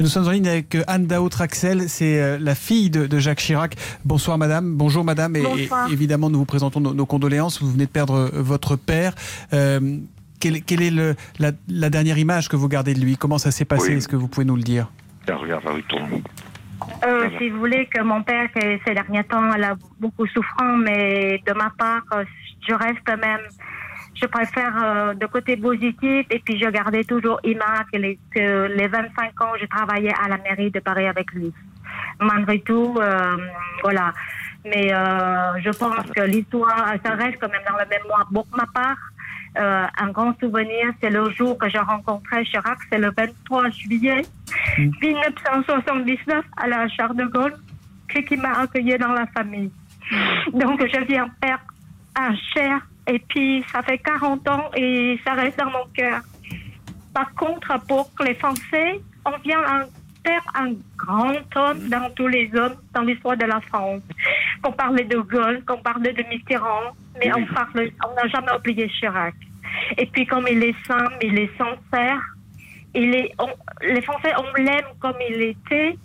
Nous sommes en ligne avec euh, Anne Dao Traxel, c'est euh, la fille de, Jacques Chirac. Bonsoir madame, bonjour madame, et, évidemment nous vous présentons nos, condoléances, vous venez de perdre euh, votre père. quelle, est le, la, dernière image que vous gardez de lui? Comment ça s'est passé? Est-ce que vous pouvez nous le dire? Regarde, euh, si vous voulez que mon père, ces derniers temps, elle a beaucoup souffrant, mais de ma part, je reste même je préfère euh, de côté positif et puis je gardais toujours Ima que les, les 25 ans je travaillais à la mairie de Paris avec lui. Malgré tout, euh, voilà. Mais euh, je pense que l'histoire, ça reste quand même dans le mémoire. Pour ma part, un grand souvenir, c'est le jour que j'ai rencontré Chirac, c'est le 23 juillet 1979 à la Charles de Gaulle, qui m'a accueilli dans la famille. Donc je viens perdre un cher et puis, ça fait 40 ans et ça reste dans mon cœur. Par contre, pour les Français, on vient un père, un grand homme dans tous les hommes dans l'histoire de la France. Qu'on parlait de Gaulle, qu'on parlait de Mitterrand, mais on parle, on n'a jamais oublié Chirac. Et puis, comme il est simple, il est sincère, il est, les Français, on l'aime comme il était,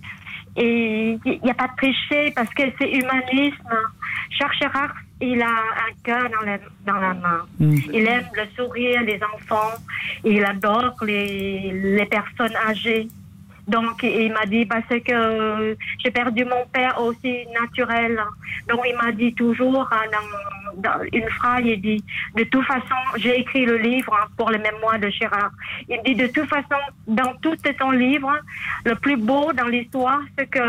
et il n'y a pas de tricher parce que c'est humanisme. Charles Chirac, il a un cœur dans la, dans la main. Mm. Il aime le sourire des enfants. Il adore les, les personnes âgées. Donc, il m'a dit, parce que j'ai perdu mon père aussi naturel. Donc, il m'a dit toujours, hein, dans, une phrase, il dit, de toute façon, j'ai écrit le livre hein, pour les mémoires de Gérard. Il dit, de toute façon, dans tout ton livre, le plus beau dans l'histoire, c'est que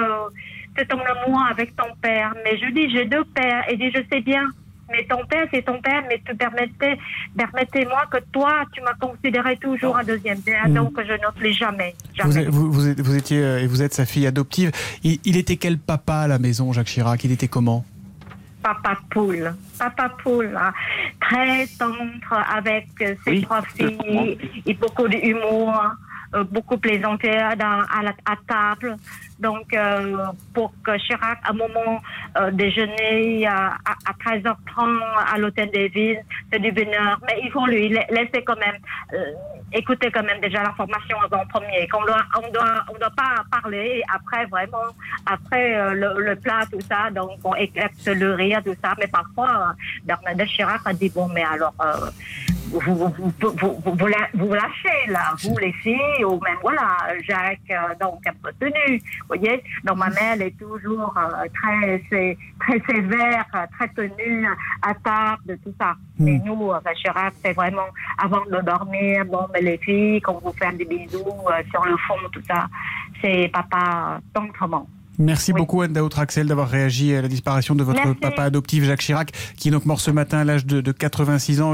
c'est ton amour avec ton père. Mais je dis, j'ai deux pères. Et dit, je sais bien. Mais ton père, c'est ton père, mais te permettez, permettez-moi que toi, tu m'as considéré toujours un deuxième père, mm. donc je n'oublie jamais. jamais. Vous, vous, vous, étiez euh, et vous êtes sa fille adoptive. Il, était quel papa à la maison, Jacques Chirac? Il était comment? Papa poule, papa poule, hein. très tendre avec ses trois filles, et beaucoup d'humour. Euh, beaucoup plaisanté à, à, la, à table. Donc, euh, pour que Chirac, à un moment euh, déjeuner à, à, 13h30 à l'hôtel des villes, c'est du bonheur. Mais il faut lui laisser quand même, écouter quand même déjà l'information avant premier. On doit, on doit pas parler après vraiment, après le, plat, tout ça. Donc, on éclate le rire, tout ça. Mais parfois, Bernadette Chirac a dit, bon, mais alors, vous, vous, vous, vous, lâchez là, vous filles, ou même voilà, Jacques, euh, donc un peu tenu, vous voyez. Donc ma mère, elle est toujours euh, très, très sévère, très tenue à table, tout ça. Hmm. Mais nous, euh, Chirac, c'est vraiment avant de dormir, bon, mais les filles, quand vous faites des bisous sur le fond, tout ça, c'est papa tendrement. Merci beaucoup Anne Traxel d'avoir réagi à la disparition de votre papa adoptif Jacques Chirac, qui est donc mort ce matin à l'âge de 86 ans.